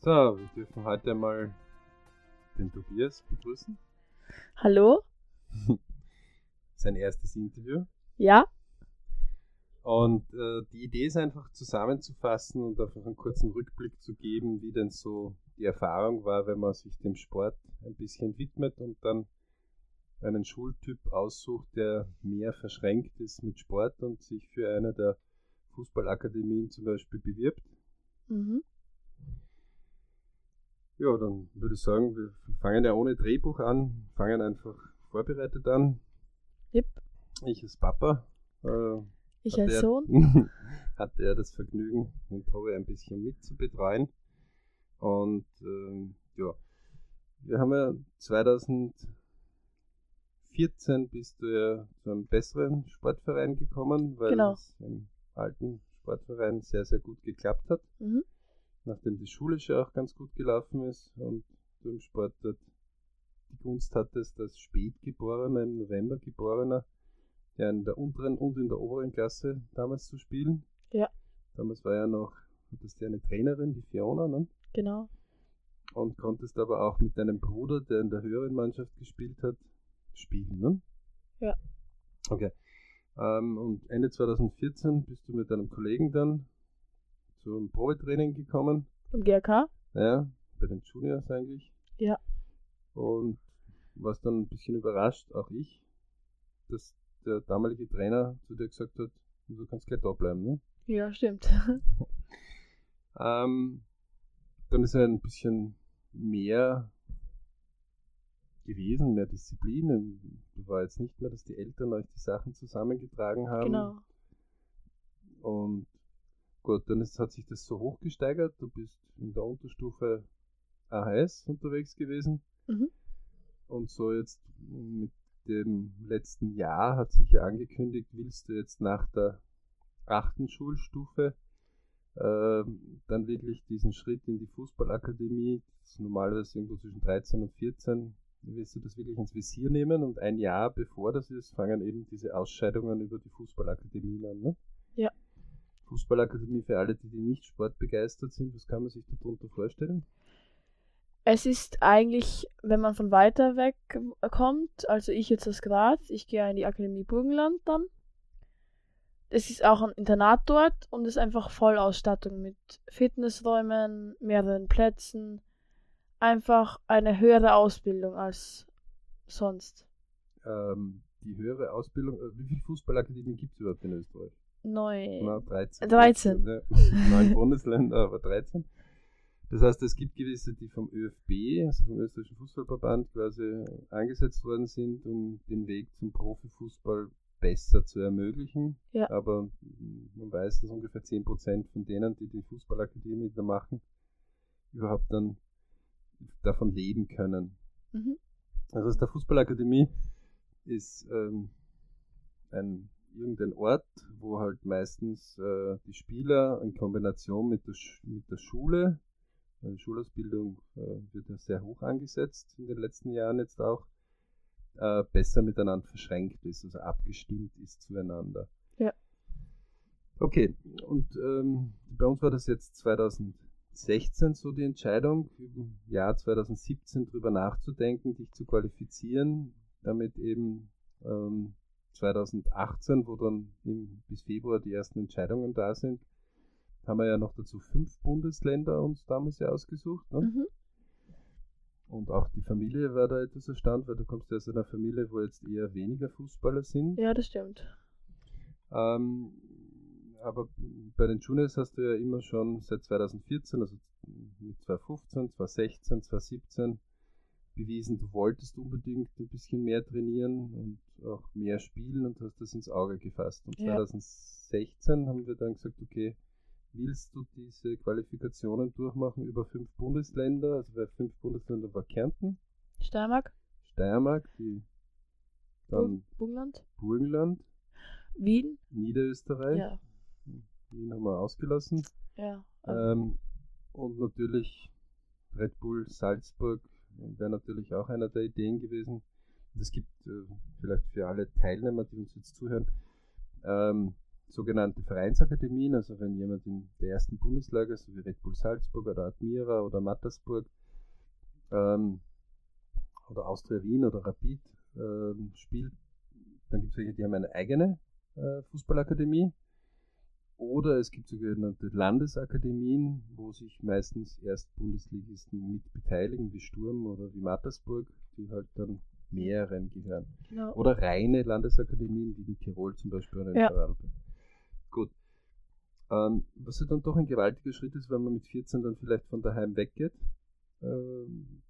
So, wir dürfen heute mal den Tobias begrüßen. Hallo? Sein erstes Interview. Ja? Und äh, die Idee ist einfach zusammenzufassen und einfach einen kurzen Rückblick zu geben, wie denn so die Erfahrung war, wenn man sich dem Sport ein bisschen widmet und dann einen Schultyp aussucht, der mehr verschränkt ist mit Sport und sich für eine der Fußballakademien zum Beispiel bewirbt. Mhm. Ja, dann würde ich sagen, wir fangen ja ohne Drehbuch an, fangen einfach vorbereitet an. Yep. Ich als Papa. Äh, Ich als Sohn? hatte er das Vergnügen, den Tobi ein bisschen mit zu betreuen. Und ähm, ja, wir haben ja 2014 bist du ja zu einem besseren Sportverein gekommen, weil Genau. es im alten Sportverein sehr, sehr gut geklappt hat. Mhm. Nachdem die schulische auch ganz gut gelaufen ist und du im Sport dort die Gunst hattest, als Spätgeborener, im November geborener, ja in der unteren und in der oberen Klasse damals zu spielen. Ja. Damals war ja noch, hattest du eine Trainerin, die Fiona, ne? Genau. und konntest aber auch mit deinem Bruder, der in der höheren Mannschaft gespielt hat, spielen, ne? Ja. Okay. Ähm, und Ende 2014 bist du mit deinem Kollegen dann zum Probetraining gekommen. Im GRK? Ja, bei den Juniors eigentlich. Ja. Und warst dann ein bisschen überrascht, auch ich, dass der damalige Trainer zu dir gesagt hat, du kannst gleich da bleiben. Ne? Ja, stimmt. Ähm, dann ist ja ein bisschen mehr gewesen, mehr Disziplin. Du war jetzt nicht mehr, dass die Eltern euch die Sachen zusammengetragen haben. genau. Und gut, dann ist, hat sich das so hochgesteigert. Du bist in der Unterstufe AHS unterwegs gewesen. Mhm. Und so jetzt mit dem letzten Jahr hat sich ja angekündigt, willst du jetzt nach der achten Schulstufe ähm, dann wirklich diesen Schritt in die Fußballakademie, das ist normalerweise irgendwo zwischen 13 und 14, willst du das wirklich ins Visier nehmen und ein Jahr bevor das ist, fangen eben diese Ausscheidungen über die Fußballakademie an. Ne? Fußballakademie für alle, die, die nicht sportbegeistert sind, was kann man sich darunter vorstellen? Es ist eigentlich, wenn man von weiter weg kommt, also ich jetzt aus Graz, ich gehe in die Akademie Burgenland dann. Es ist auch ein Internat dort und ist einfach Vollausstattung mit Fitnessräumen, mehreren Plätzen. Einfach eine höhere Ausbildung als sonst. Ähm, die höhere Ausbildung, äh, wie viele Fußballakademien gibt es überhaupt in Österreich? Neu. Na, 13. 13. Ja, neun Bundesländer, aber 13. Das heißt, es gibt gewisse, die vom ÖFB, also vom österreichischen Fußballverband, quasi eingesetzt worden sind, um den Weg zum Profifußball besser zu ermöglichen. Ja. Aber man weiß, dass ungefähr 10% von denen, die die Fußballakademie da machen, überhaupt dann davon leben können. Mhm. Also aus der Fußballakademie ist ähm, ein irgendein Ort, wo halt meistens äh, die Spieler in Kombination mit der, Sch mit der Schule, äh, Schulausbildung äh, wird ja sehr hoch angesetzt in den letzten Jahren jetzt auch, äh, besser miteinander verschränkt ist, also abgestimmt ist zueinander. Ja. Okay, und ähm, bei uns war das jetzt 2016 so die Entscheidung, im Jahr 2017 drüber nachzudenken, dich zu qualifizieren, damit eben ähm, 2018, wo dann im, bis Februar die ersten Entscheidungen da sind, haben wir ja noch dazu fünf Bundesländer uns damals ja ausgesucht. Ne? Mhm. Und auch die Familie war da etwas erstaunt, weil du kommst ja aus einer Familie, wo jetzt eher weniger Fußballer sind. Ja, das stimmt. Ähm, aber bei den Juniors hast du ja immer schon seit 2014, also mit 2015, 2016, 2017 bewiesen, du wolltest unbedingt ein bisschen mehr trainieren und auch mehr spielen und hast das ins Auge gefasst. Und Ja. 2016 haben wir dann gesagt, okay, willst du diese Qualifikationen durchmachen über fünf Bundesländer? Also bei fünf Bundesländer war Kärnten, Steiermark, Steiermark, die dann Burgenland, Burgenland, Wien. Niederösterreich. Ja, Wien haben wir ausgelassen. ja. Ähm, und natürlich Red Bull Salzburg wäre natürlich auch einer der Ideen gewesen. Es gibt äh, vielleicht für alle Teilnehmer, die uns jetzt zuhören, ähm, sogenannte Vereinsakademien, also wenn jemand in der ersten Bundesliga, so wie Red Bull Salzburg oder Admira oder Mattersburg ähm, oder Austria Wien oder Rapid ähm, spielt, dann gibt es welche, die haben eine eigene äh, Fußballakademie. Oder es gibt sogenannte Landesakademien, wo sich meistens erst Bundesligisten mit beteiligen, wie Sturm oder wie Mattersburg, die halt dann mehreren gehören. Genau. Oder reine Landesakademien, wie in Tirol zum Beispiel oder in Ja. Vorarlberg. Gut. Ähm, was ja dann doch ein gewaltiger Schritt ist, wenn man mit 14 dann vielleicht von daheim weggeht. Ähm,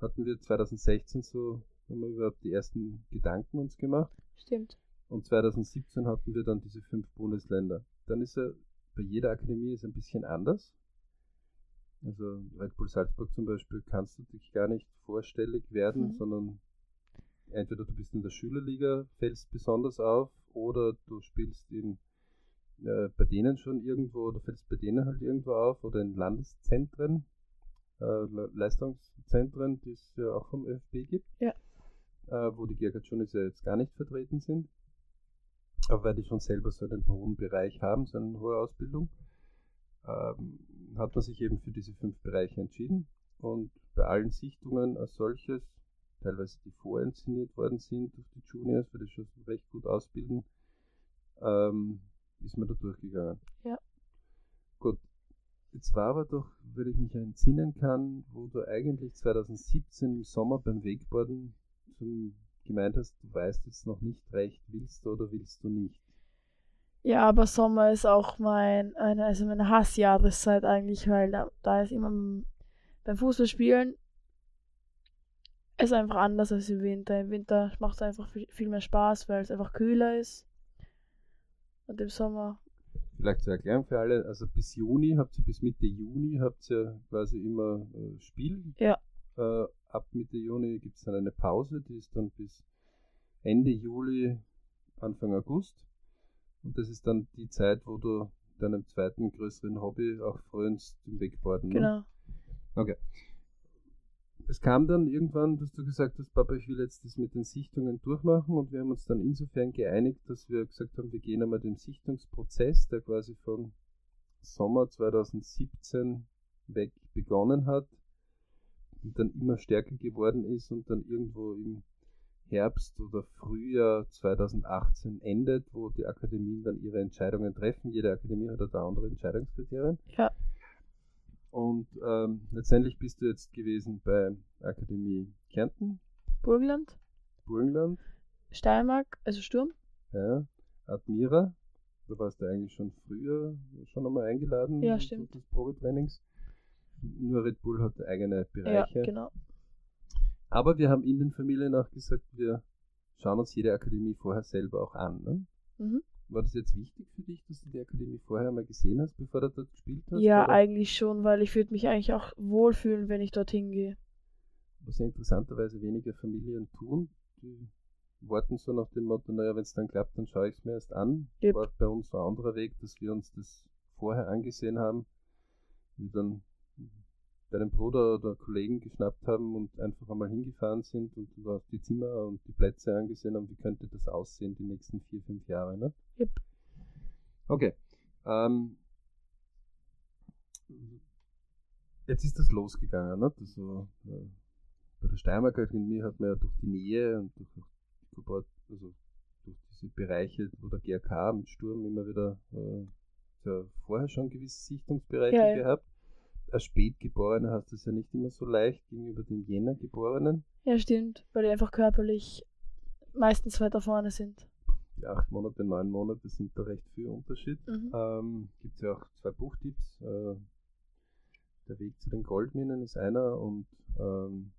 hatten wir 2016 so, haben wir überhaupt die ersten Gedanken uns gemacht. Stimmt. Und 2017 hatten wir dann diese fünf Bundesländer. Dann ist er bei jeder Akademie ist ein bisschen anders. Also Red Bull Salzburg zum Beispiel kannst du dich gar nicht vorstellig werden, Mhm. sondern entweder du bist in der Schülerliga, fällst besonders auf, oder du spielst in äh, bei denen schon irgendwo, oder fällst bei denen halt irgendwo auf, oder in Landeszentren, äh, Le- Leistungszentren, die es ja auch vom ÖFB gibt, Ja. äh, wo die Gergatschunis ja jetzt gar nicht vertreten sind. Aber weil die schon selber so einen hohen Bereich haben, so eine hohe Ausbildung, ähm, hat man sich eben für diese fünf Bereiche entschieden. Und bei allen Sichtungen als solches, teilweise die vorinszeniert worden sind durch die Juniors, weil die schon recht gut ausbilden, ähm, ist man da durchgegangen. Ja. Gut. Jetzt war aber doch, wenn ich mich entsinnen kann, wo du eigentlich 2017 im Sommer beim Wakeboarden zum gemeint hast, du weißt jetzt noch nicht recht, willst du oder willst du nicht. Ja, aber Sommer ist auch mein, also meine Hassjahreszeit eigentlich, weil da, da ist immer beim Fußballspielen ist einfach anders als im Winter. Im Winter macht es einfach viel, viel mehr Spaß, weil es einfach kühler ist. Und im Sommer, Vielleicht zur Erklärung für alle, also bis Juni habt ihr, bis Mitte Juni habt ihr quasi immer äh, Spiel. Ja. Äh, ab Mitte Juni gibt es dann eine Pause, die ist dann bis Ende Juli, Anfang August. Und das ist dann die Zeit, wo du deinem zweiten größeren Hobby auch frönst, dem Wakeboarden. Ne? genau. Okay. Es kam dann irgendwann, dass du gesagt hast, Papa, ich will jetzt das mit den Sichtungen durchmachen und wir haben uns dann insofern geeinigt, dass wir gesagt haben, wir gehen einmal den Sichtungsprozess, der quasi von Sommer 2017 weg begonnen hat und dann immer stärker geworden ist und dann irgendwo im Herbst oder Frühjahr 2018 endet, wo die Akademien dann ihre Entscheidungen treffen. Jede Akademie hat da andere Entscheidungskriterien. Ja. Und ähm, letztendlich bist du jetzt gewesen bei Akademie Kärnten, Burgenland, Burgenland, Steiermark, also Sturm. ja, Admira. Da warst du eigentlich schon früher schon einmal eingeladen. Ja, stimmt. Des Probetrainings. Nur Red Bull hat eigene Ja, Bereiche. genau. Aber wir haben in den Familien auch gesagt, wir schauen uns jede Akademie vorher selber auch an. Ne? Mhm. War das jetzt wichtig für dich, dass du die Akademie vorher mal gesehen hast, bevor du dort gespielt hast? Ja, oder? eigentlich schon, weil ich würde mich eigentlich auch wohlfühlen, wenn ich dorthin gehe. was ja interessanterweise weniger Familien tun. Die warten so nach dem Motto, naja, wenn es dann klappt, dann schaue ich es mir erst an. Yep. War bei uns ein anderer Weg, dass wir uns das vorher angesehen haben. Wir dann deinen Bruder oder Kollegen geschnappt haben und einfach einmal hingefahren sind und auf die Zimmer und die Plätze angesehen haben, wie könnte das aussehen die nächsten vier, fünf Jahre. Ne? Yep. Okay. Ähm, jetzt ist das losgegangen. Ne? Also, äh, bei der Steiermark Akademie hat man ja durch die Nähe und durch also durch diese Bereiche, wo der GRK mit Sturm immer wieder äh, ja, vorher schon gewisse Sichtungsbereiche ja. gehabt. Als Spätgeborener hast du es ja nicht immer so leicht gegenüber den Jänner-Geborenen. Ja, stimmt, weil die einfach körperlich meistens weiter vorne sind. Die acht Monate, neun Monate sind da recht viel Unterschied. Mhm. Ähm, Gibt es ja auch zwei Buchtipps. Äh, der Weg zu den Goldminen ist einer und ähm,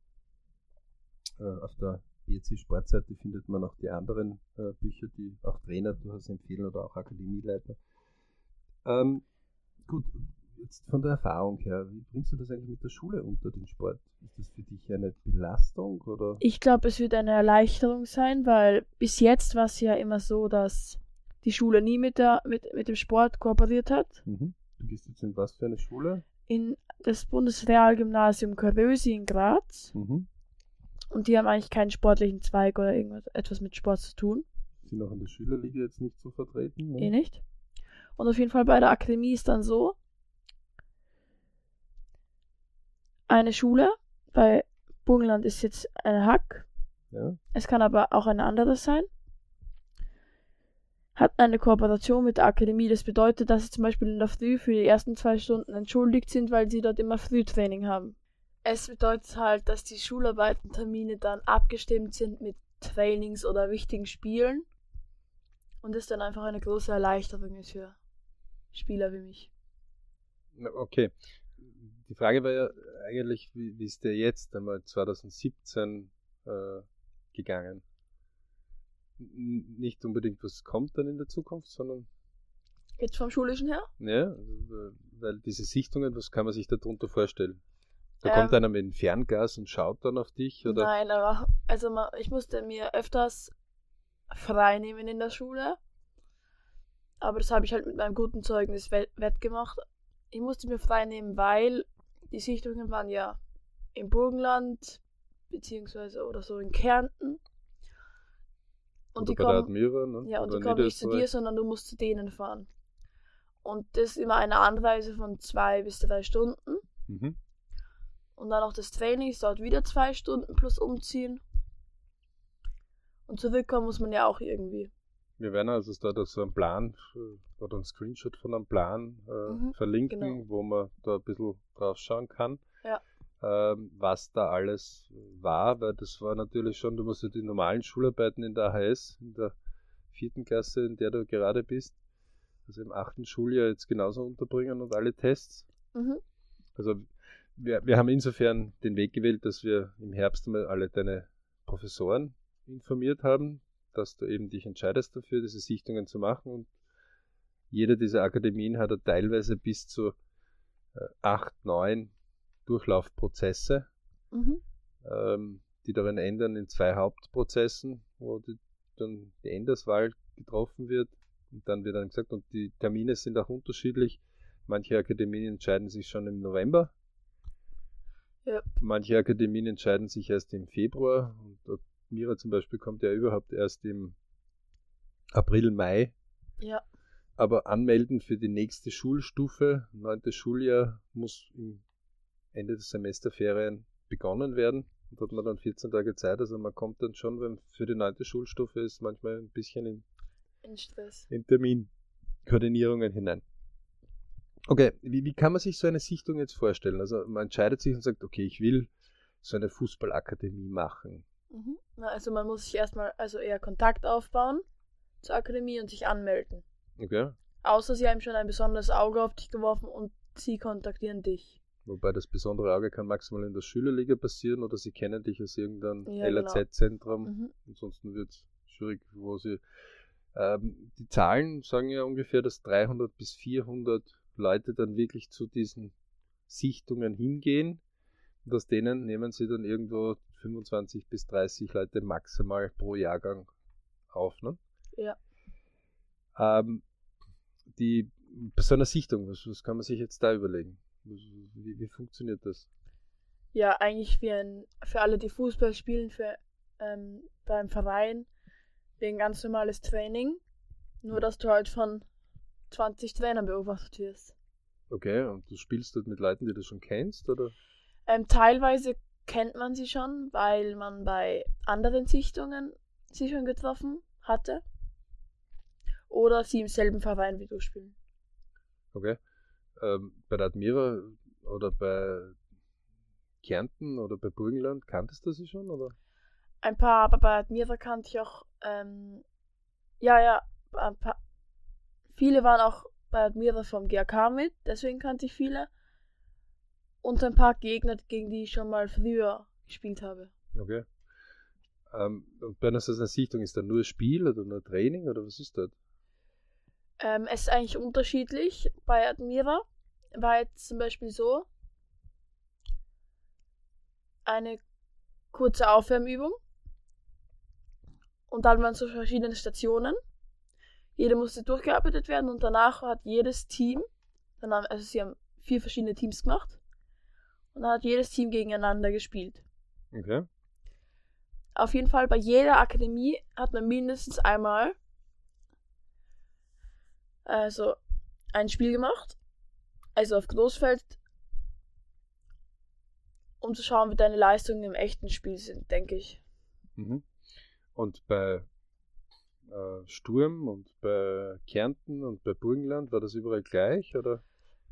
äh, auf der BC Sportseite findet man auch die anderen äh, Bücher, die auch Trainer durchaus empfehlen oder auch Akademieleiter. Ähm, gut, jetzt von der Erfahrung her, wie bringst du das eigentlich mit der Schule unter den Sport? Ist das für dich eine Belastung oder? Ich glaube, es wird eine Erleichterung sein, weil bis jetzt war es ja immer so, dass die Schule nie mit, der, mit, mit dem Sport kooperiert hat. Mhm. Du gehst jetzt in was für eine Schule? In das Bundesrealgymnasium Karösi in Graz. Mhm. Und die haben eigentlich keinen sportlichen Zweig oder irgendwas etwas mit Sport zu tun. Sind auch in der Schülerliga jetzt nicht so vertreten. Ne? Eh nicht. Und auf jeden Fall bei der Akademie ist dann so, eine Schule, bei Burgenland ist jetzt eine Hack, Ja. es kann aber auch eine andere sein, hat eine Kooperation mit der Akademie. Das bedeutet, dass sie zum Beispiel in der Früh für die ersten zwei Stunden entschuldigt sind, weil sie dort immer Frühtraining haben. Es bedeutet halt, dass die Schularbeitentermine dann abgestimmt sind mit Trainings oder wichtigen Spielen und es dann einfach eine große Erleichterung ist für Spieler wie mich. Okay. Die Frage war ja eigentlich, wie, wie ist der jetzt einmal 2017 äh, gegangen? N nicht unbedingt, was kommt dann in der Zukunft, sondern Jetzt vom Schulischen her? ja, weil diese Sichtungen, was kann man sich darunter vorstellen? Da Ähm, kommt einer mit dem Fernglas und schaut dann auf dich oder? Nein, aber also ma- ich musste mir öfters frei nehmen in der Schule. Aber das habe ich halt mit meinem guten Zeugnis we- wettgemacht. Ich musste mir frei nehmen, weil die Sichtungen waren ja im Burgenland, beziehungsweise oder so in Kärnten. Und oder die bei der kommen, Admira, ne? ja, und oder die kommen nicht zu dir, sondern du musst zu denen fahren. Und das ist immer eine Anreise von zwei bis drei Stunden. Mhm. Und dann auch das Training ist dort wieder zwei Stunden plus umziehen. Und zurückkommen muss man ja auch irgendwie. Wir werden also da da so einen Plan äh, oder einen Screenshot von einem Plan äh, Mhm, verlinken, genau. wo man da ein bisschen drauf schauen kann, Ja. ähm, was da alles war, weil das war natürlich schon, du musst ja die normalen Schularbeiten in der AHS, in der vierten Klasse, in der du gerade bist, also im achten Schuljahr jetzt genauso unterbringen und alle Tests. Mhm. Also wir, wir haben insofern den Weg gewählt, dass wir im Herbst einmal alle deine Professoren informiert haben, dass du eben dich entscheidest dafür, diese Sichtungen zu machen. Und jede dieser Akademien hat teilweise bis zu äh, acht, neun Durchlaufprozesse, Mhm. ähm, die darin ändern in zwei Hauptprozessen, wo die, dann die Enderswahl getroffen wird. Und dann wird dann gesagt, und die Termine sind auch unterschiedlich. Manche Akademien entscheiden sich schon im November. Ja. Manche Akademien entscheiden sich erst im Februar. Und Mira zum Beispiel kommt ja überhaupt erst im April, Mai. Ja. Aber anmelden für die nächste Schulstufe, neuntes Schuljahr, muss im Ende des Semesterferien begonnen werden. Und hat man dann 14 Tage Zeit. Also man kommt dann schon, wenn für die neunte Schulstufe ist, manchmal ein bisschen in, In Stress. in Terminkoordinierungen hinein. Okay, wie, wie kann man sich so eine Sichtung jetzt vorstellen? Also man entscheidet sich und sagt, okay, ich will so eine Fußballakademie machen. Mhm. Na, also man muss sich erstmal also eher Kontakt aufbauen zur Akademie und sich anmelden. Okay? Außer sie haben schon ein besonderes Auge auf dich geworfen und sie kontaktieren dich. Wobei das besondere Auge kann maximal in der Schülerliga passieren oder sie kennen dich aus irgendeinem Ja, genau. LAZ-Zentrum. Mhm. Ansonsten wird es schwierig, wo sie. Ähm, die Zahlen sagen ja ungefähr, dass 300 bis 400 Leute dann wirklich zu diesen Sichtungen hingehen. Und aus denen nehmen sie dann irgendwo 25 bis 30 Leute maximal pro Jahrgang auf. Ne? Ja. Ähm, die, bei so einer Sichtung, was, was kann man sich jetzt da überlegen? Wie, wie funktioniert das? Ja, eigentlich wie ein, für alle, die Fußball spielen, für, ähm, beim Verein, wie ein ganz normales Training. Nur, dass du halt von 20 Trainern beobachtet wirst. Okay, und du spielst dort mit Leuten, die du schon kennst, oder? Ähm, teilweise kennt man sie schon, weil man bei anderen Sichtungen sie schon getroffen hatte. Oder sie im selben Verein wie du spielen. Okay. Ähm, bei der Admira oder bei Kärnten oder bei Burgenland kanntest du sie schon, oder? Ein paar, aber bei Admira kannte ich auch, ähm, ja, ja, ein paar, viele waren auch bei Admira vom GAK mit, deswegen kannte ich viele. Und ein paar Gegner, gegen die ich schon mal früher gespielt habe. Okay. Ähm, und bei einer Sichtung ist da nur Spiel oder nur Training oder was ist das? Ähm, es ist eigentlich unterschiedlich. Bei Admira war jetzt zum Beispiel so eine kurze Aufwärmübung. Und dann waren so verschiedene Stationen. Jede musste durchgearbeitet werden und danach hat jedes Team, dann haben, also sie haben vier verschiedene Teams gemacht. Und dann hat jedes Team gegeneinander gespielt. Okay. Auf jeden Fall bei jeder Akademie hat man mindestens einmal also ein Spiel gemacht. Also auf Großfeld. Um zu schauen, wie deine Leistungen im echten Spiel sind, denke ich. Mhm. Und bei äh, Sturm und bei Kärnten und bei Burgenland war das überall gleich, oder?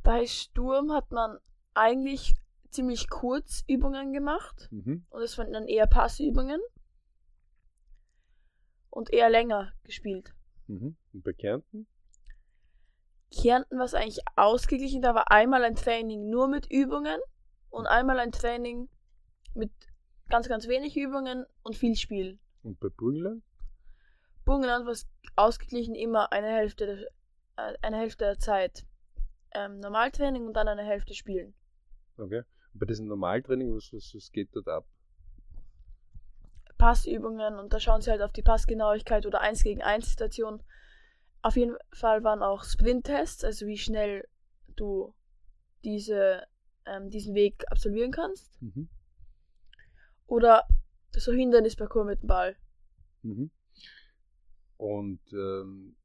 Bei Sturm hat man eigentlich ziemlich kurz Übungen gemacht. Mhm. Und es waren dann eher Passübungen. Und eher länger gespielt. Mhm. Und bei Kärnten? Kärnten war es eigentlich ausgeglichen. Da war einmal ein Training nur mit Übungen und einmal ein Training mit ganz, ganz wenig Übungen und viel Spiel. Und bei Burgenland? Burgenland war es ausgeglichen immer eine Hälfte der, äh, eine Hälfte der Zeit ähm, Normaltraining und dann eine Hälfte Spielen. Okay. Bei diesem Normaltraining, was, was, was geht dort ab? Passübungen und da schauen sie halt auf die Passgenauigkeit oder 1 gegen 1 Situation. Auf jeden Fall waren auch Sprinttests, also wie schnell du diese, ähm, diesen Weg absolvieren kannst. Mhm. Oder so Hindernisparcours mit dem Ball. Mhm. Und ähm,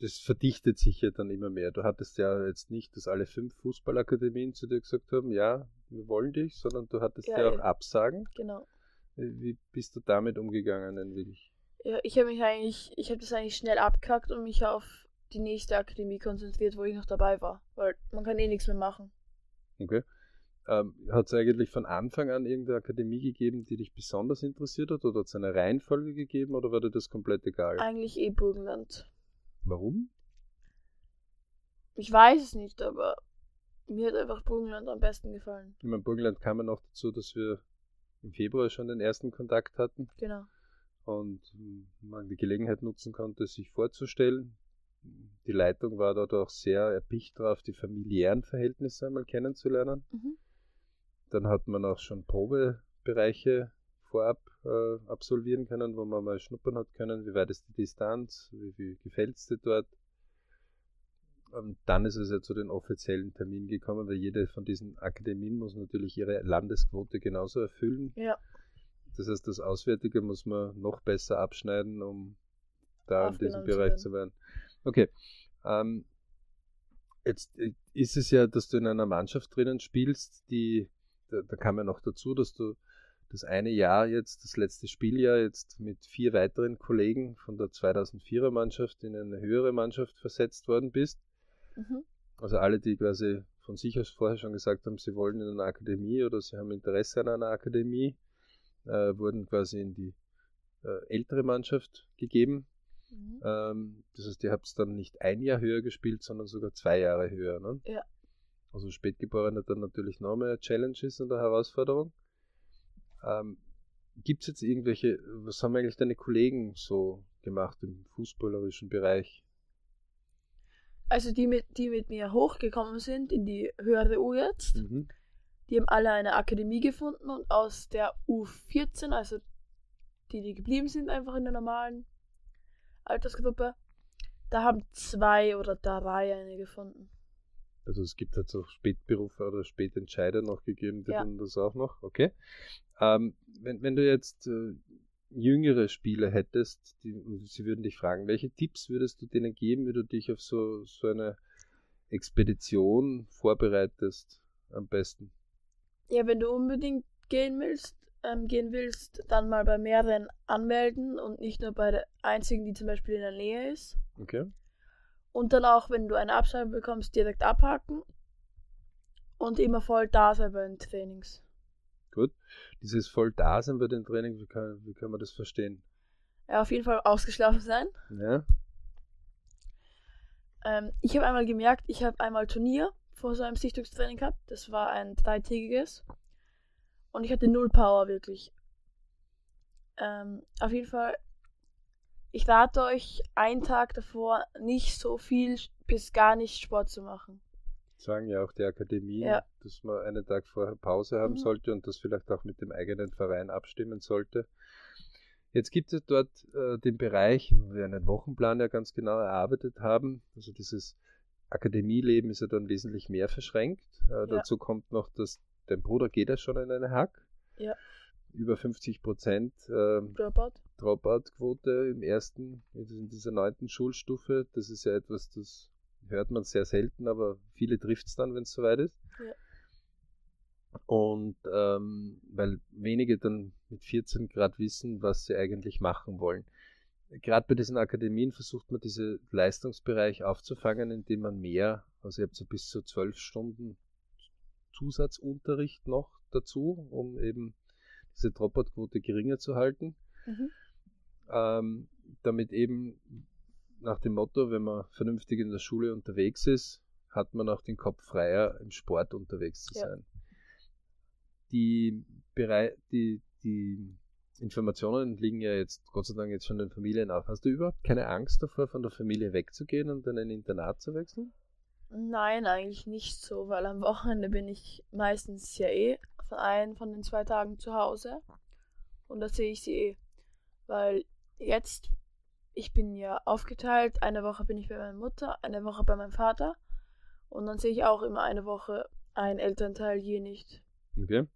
das verdichtet sich ja dann immer mehr. Du hattest ja jetzt nicht, dass alle fünf Fußballakademien zu dir gesagt haben, ja, wir wollen dich, sondern du hattest ja, Ja, auch. Absagen. Genau. Wie bist du damit umgegangen, wenig? Ja, ich habe mich eigentlich, ich habe das eigentlich schnell abgehackt und mich auf die nächste Akademie konzentriert, wo ich noch dabei war. Weil man kann eh nichts mehr machen. Okay. Ähm, hat es eigentlich von Anfang an irgendeine Akademie gegeben, die dich besonders interessiert hat? Oder hat es eine Reihenfolge gegeben oder war dir das komplett egal? Eigentlich eh Burgenland. Warum? Ich weiß es nicht, aber mir hat einfach Burgenland am besten gefallen. Ich meine, Burgenland kam ja noch dazu, dass wir im Februar schon den ersten Kontakt hatten Genau. und man die Gelegenheit nutzen konnte, sich vorzustellen. Die Leitung war dort auch sehr erpicht darauf, die familiären Verhältnisse einmal kennenzulernen. Mhm. Dann hat man auch schon Probebereiche vorab äh, absolvieren können, wo man mal schnuppern hat können, wie weit ist die Distanz, wie, wie gefällt es dir dort. Und dann ist es ja zu den offiziellen Terminen gekommen, weil jede von diesen Akademien muss natürlich ihre Landesquote genauso erfüllen. Ja, Das heißt, das Auswärtige muss man noch besser abschneiden, um da in diesem Bereich werden. zu werden. Okay. Ähm, jetzt äh, ist es ja, dass du in einer Mannschaft drinnen spielst, die, da, da kam ja noch dazu, dass du das eine Jahr jetzt, das letzte Spieljahr jetzt mit vier weiteren Kollegen von der 2004er Mannschaft in eine höhere Mannschaft versetzt worden bist. mhm. Also alle, die quasi von sich aus vorher schon gesagt haben, sie wollen in einer Akademie oder sie haben Interesse an einer Akademie, äh, wurden quasi in die äh, ältere Mannschaft gegeben. Mhm. Ähm, das heißt, ihr habt dann nicht ein Jahr höher gespielt, sondern sogar zwei Jahre höher. Ne? Ja. Also Spätgeborene dann natürlich noch mehr Challenges und eine Herausforderung. Ähm, Gibt es jetzt irgendwelche, was haben eigentlich deine Kollegen so gemacht im fußballerischen Bereich? Also die mit, die mit mir hochgekommen sind in die höhere U jetzt, Mhm. die haben alle eine Akademie gefunden und aus der U14, also die, die geblieben sind, einfach in der normalen Altersgruppe, da haben zwei oder drei eine gefunden. Also es gibt halt so Spätberufe oder Spätentscheider noch gegeben, die Ja. tun das auch noch, okay. Ähm, wenn, wenn du jetzt äh, jüngere Spieler hättest, die, und sie würden dich fragen, welche Tipps würdest du denen geben, wie du dich auf so, so eine Expedition vorbereitest am besten? Ja, wenn du unbedingt gehen willst, ähm, gehen willst, dann mal bei mehreren anmelden und nicht nur bei der einzigen, die zum Beispiel in der Nähe ist. Okay. Und dann auch, wenn du eine Absage bekommst, direkt abhaken. Und immer voll da sein bei den Trainings. Gut. Dieses voll da sein bei den Trainings, wie kann, wie kann man das verstehen? Ja, auf jeden Fall ausgeschlafen sein. Ja. Ähm, ich habe einmal gemerkt, ich habe einmal Turnier vor so einem Sichtungstraining gehabt. Das war ein dreitägiges. Und ich hatte null Power, wirklich. Ähm, auf jeden Fall, ich rate euch, einen Tag davor nicht so viel bis gar nicht Sport zu machen. Sagen ja auch die Akademien, Ja. dass man einen Tag vorher Pause haben Mhm. sollte und das vielleicht auch mit dem eigenen Verein abstimmen sollte. Jetzt gibt es dort äh, den Bereich, wo wir einen Wochenplan ja ganz genau erarbeitet haben. Also dieses Akademieleben ist ja dann wesentlich mehr verschränkt. Äh, Dazu kommt noch, dass dein Bruder geht ja schon in eine Hack. Ja. Über 50 Prozent äh, Dropout. Dropout-Quote im ersten, in dieser neunten Schulstufe. Das ist ja etwas, das hört man sehr selten, aber viele trifft es dann, wenn es soweit ist. Ja. Und ähm, weil wenige dann mit 14 Grad wissen, was sie eigentlich machen wollen. Gerade bei diesen Akademien versucht man diese Leistungsbereich aufzufangen, indem man mehr, also ihr habt so bis zu zwölf Stunden Zusatzunterricht noch dazu, um eben diese Dropout-Quote geringer zu halten. Mhm. Ähm, damit eben nach dem Motto, wenn man vernünftig in der Schule unterwegs ist, hat man auch den Kopf freier, im Sport unterwegs zu Ja. sein. Die, die, die Informationen liegen ja jetzt Gott sei Dank jetzt schon den Familien auf. Hast du überhaupt keine Angst davor, von der Familie wegzugehen und in ein Internat zu wechseln? Nein, eigentlich nicht so, weil am Wochenende bin ich meistens ja eh von einem von den zwei Tagen zu Hause. Und da sehe ich sie eh. Weil jetzt, ich bin ja aufgeteilt, eine Woche bin ich bei meiner Mutter, eine Woche bei meinem Vater. Und dann sehe ich auch immer eine Woche einen Elternteil je nicht. Okay.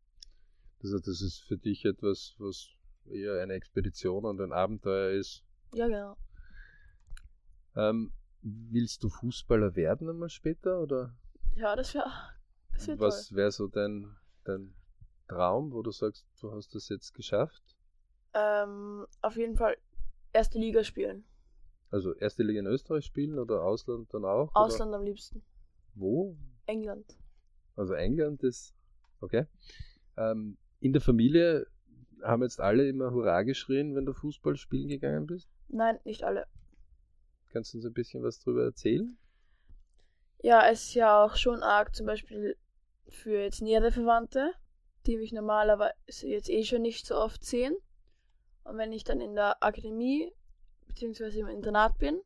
Das heißt, das ist für dich etwas, was eher eine Expedition und ein Abenteuer ist. Ja, genau. Ähm, willst du Fußballer werden einmal später oder Ja, das wäre das wär was wäre so dein, dein Traum, wo du sagst, du hast das jetzt geschafft? Ähm, auf jeden Fall erste Liga spielen. Also erste Liga in Österreich spielen oder Ausland dann auch? Oder Ausland am liebsten. wo? England. Also England ist okay. Ähm, in der Familie haben jetzt alle immer Hurra geschrien, wenn du Fußball spielen gegangen bist. Nein, nicht alle. Kannst du uns ein bisschen was drüber erzählen? Ja, es ist ja auch schon arg, zum Beispiel für jetzt nähere Verwandte, die mich normalerweise jetzt eh schon nicht so oft sehen. Und wenn ich dann in der Akademie bzw. im Internat bin,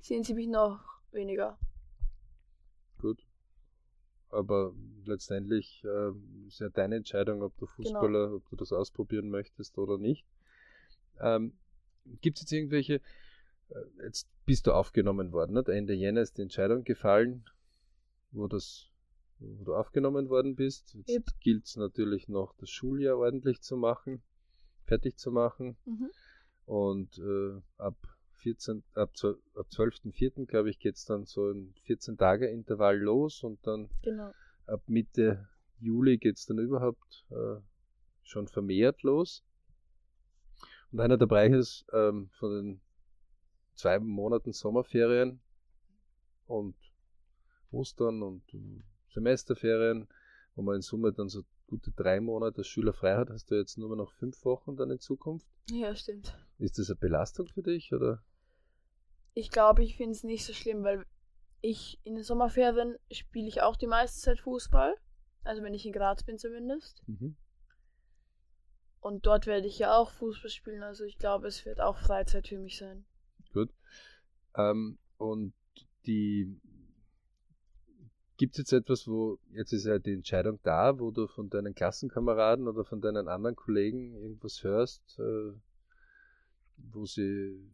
sehen sie mich noch weniger. Gut. Aber letztendlich äh, ist ja deine Entscheidung, ob du Fußballer, ob du das ausprobieren möchtest oder nicht. Ähm, Gibt es jetzt irgendwelche, äh, jetzt bist du aufgenommen worden, nicht? Ende Jänner ist die Entscheidung gefallen, wo, das, wo du aufgenommen worden bist. Jetzt Yep. gilt es natürlich noch, das Schuljahr ordentlich zu machen, fertig zu machen. Mhm. Und äh, ab 14, ab, ab 12.04. glaube ich, geht es dann so ein 14-Tage-Intervall los und dann Genau. ab Mitte Juli geht es dann überhaupt äh, schon vermehrt los. Und einer der Bereiche ist ähm, von den zwei Monaten Sommerferien und Ostern und Semesterferien, wo man in Summe dann so gute drei Monate als Schüler frei hat, hast du jetzt nur noch fünf Wochen dann in Zukunft. Ja, stimmt. Ist das eine Belastung für dich oder? Ich glaube, ich finde es nicht so schlimm, weil ich in den Sommerferien spiele ich auch die meiste Zeit Fußball. Also wenn ich in Graz bin zumindest. Mhm. Und dort werde ich ja auch Fußball spielen. Also ich glaube, es wird auch Freizeit für mich sein. Gut. Ähm, und die gibt es jetzt etwas, wo jetzt ist ja die Entscheidung da, wo du von deinen Klassenkameraden oder von deinen anderen Kollegen irgendwas hörst, äh, wo sie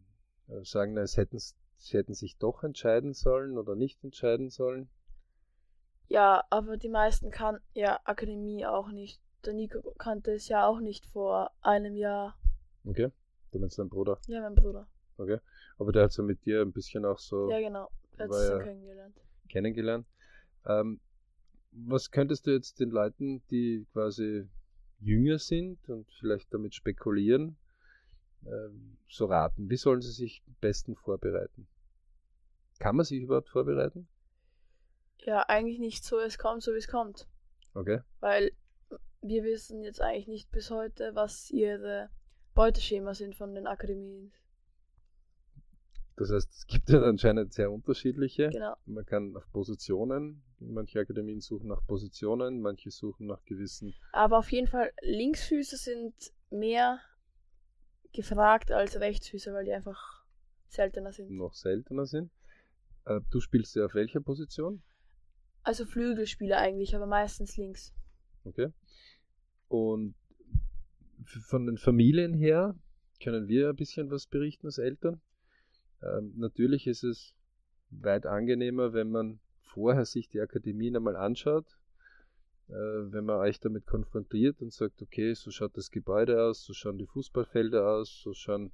äh, sagen, na, es hätten, sie hätten sich doch entscheiden sollen oder nicht entscheiden sollen. Ja, aber die meisten kannten ja Akademie auch nicht. Der Nico kannte es ja auch nicht vor einem Jahr. Okay. Du meinst dein Bruder. Ja, mein Bruder. Okay. Aber der hat so mit dir ein bisschen auch so Ja, genau. Er hat es ja- kennengelernt. kennengelernt. Ähm, was könntest du jetzt den Leuten, die quasi jünger sind und vielleicht damit spekulieren, ähm, so raten? Wie sollen sie sich am besten vorbereiten? Kann man sich überhaupt vorbereiten? Ja, eigentlich nicht so, es kommt so, wie es kommt. Okay. Weil wir wissen jetzt eigentlich nicht bis heute, was ihre Beuteschema sind von den Akademien. Das heißt, es gibt ja anscheinend sehr unterschiedliche. Genau. Man kann nach Positionen, manche Akademien suchen nach Positionen, manche suchen nach gewissen. Aber auf jeden Fall, Linksfüße sind mehr gefragt als Rechtsfüße, weil die einfach seltener sind. noch seltener sind. Äh, du spielst ja auf welcher Position? Also Flügelspieler eigentlich, aber meistens links. Okay. Und von den Familien her können wir ein bisschen was berichten als Eltern. Ähm, natürlich ist es weit angenehmer, wenn man vorher sich die Akademien einmal anschaut, äh, wenn man euch damit konfrontiert und sagt, okay, so schaut das Gebäude aus, so schauen die Fußballfelder aus, so schauen,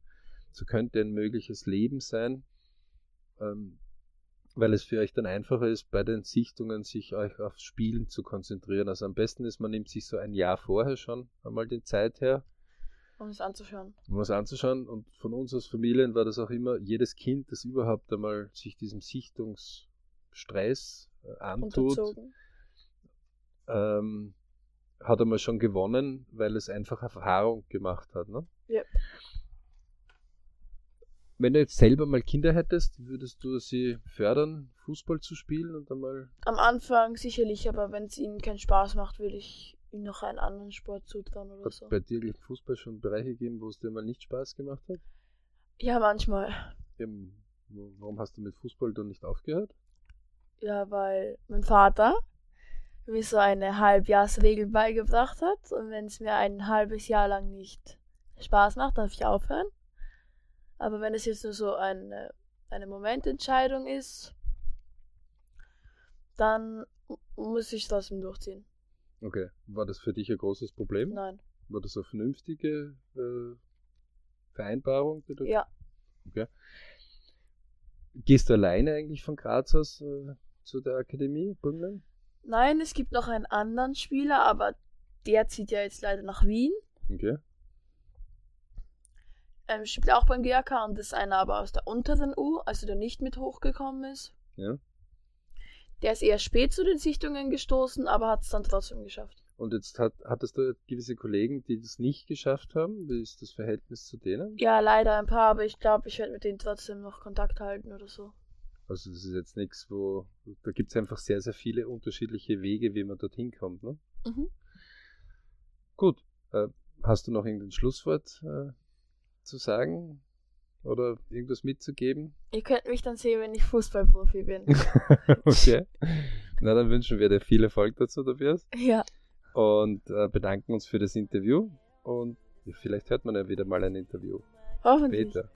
so könnte ein mögliches Leben sein. Ähm, weil es für euch dann einfacher ist, bei den Sichtungen sich euch aufs Spielen zu konzentrieren. Also am besten ist, man nimmt sich so ein Jahr vorher schon einmal die Zeit her. Um es anzuschauen. Um es anzuschauen. Und von uns als Familien war das auch immer, jedes Kind, das überhaupt einmal sich diesem Sichtungsstress äh, antut, ähm, hat einmal schon gewonnen, weil es einfach Erfahrung gemacht hat. Ne? Ja. Wenn du jetzt selber mal Kinder hättest, würdest du sie fördern, Fußball zu spielen und einmal. Am Anfang sicherlich, aber wenn es ihnen keinen Spaß macht, würde ich noch einen anderen Sport zutrauen oder hat so. bei dir im Fußball schon Bereiche gegeben, wo es dir mal nicht Spaß gemacht hat? Ja, manchmal. Eben, warum hast du mit Fußball dann nicht aufgehört? Ja, weil mein Vater mir so eine Halbjahrsregel beigebracht hat und wenn es mir ein halbes Jahr lang nicht Spaß macht, darf ich aufhören. Aber wenn es jetzt nur so eine, eine Momententscheidung ist, dann muss ich trotzdem durchziehen. Okay. War das für dich ein großes Problem? Nein. War das eine vernünftige äh, Vereinbarung? Ja. Okay. Gehst du alleine eigentlich von Graz aus äh, zu der Akademie Burgenland? Nein, es gibt noch einen anderen Spieler, aber der zieht ja jetzt leider nach Wien. Okay ähm, spielt auch beim GAK und ist einer aber aus der unteren U, also der nicht mit hochgekommen ist. Ja. Der ist eher spät zu den Sichtungen gestoßen, aber hat es dann trotzdem geschafft. Und jetzt hat, hattest du gewisse Kollegen, die das nicht geschafft haben? Wie ist das Verhältnis zu denen? Ja, leider ein paar, aber ich glaube, ich werde mit denen trotzdem noch Kontakt halten oder so. Also das ist jetzt nichts, wo da gibt es einfach sehr, sehr viele unterschiedliche Wege, wie man dorthin kommt. Ne? Mhm. Gut. Äh, hast du noch irgendein Schlusswort äh, zu sagen? Oder irgendwas mitzugeben? Ihr könnt mich dann sehen, wenn ich Fußballprofi bin. okay. Na, dann wünschen wir dir viel Erfolg dazu, Tobias. Ja. Und äh, bedanken uns für das Interview. Und vielleicht hört man ja wieder mal ein Interview. Hoffentlich. Später.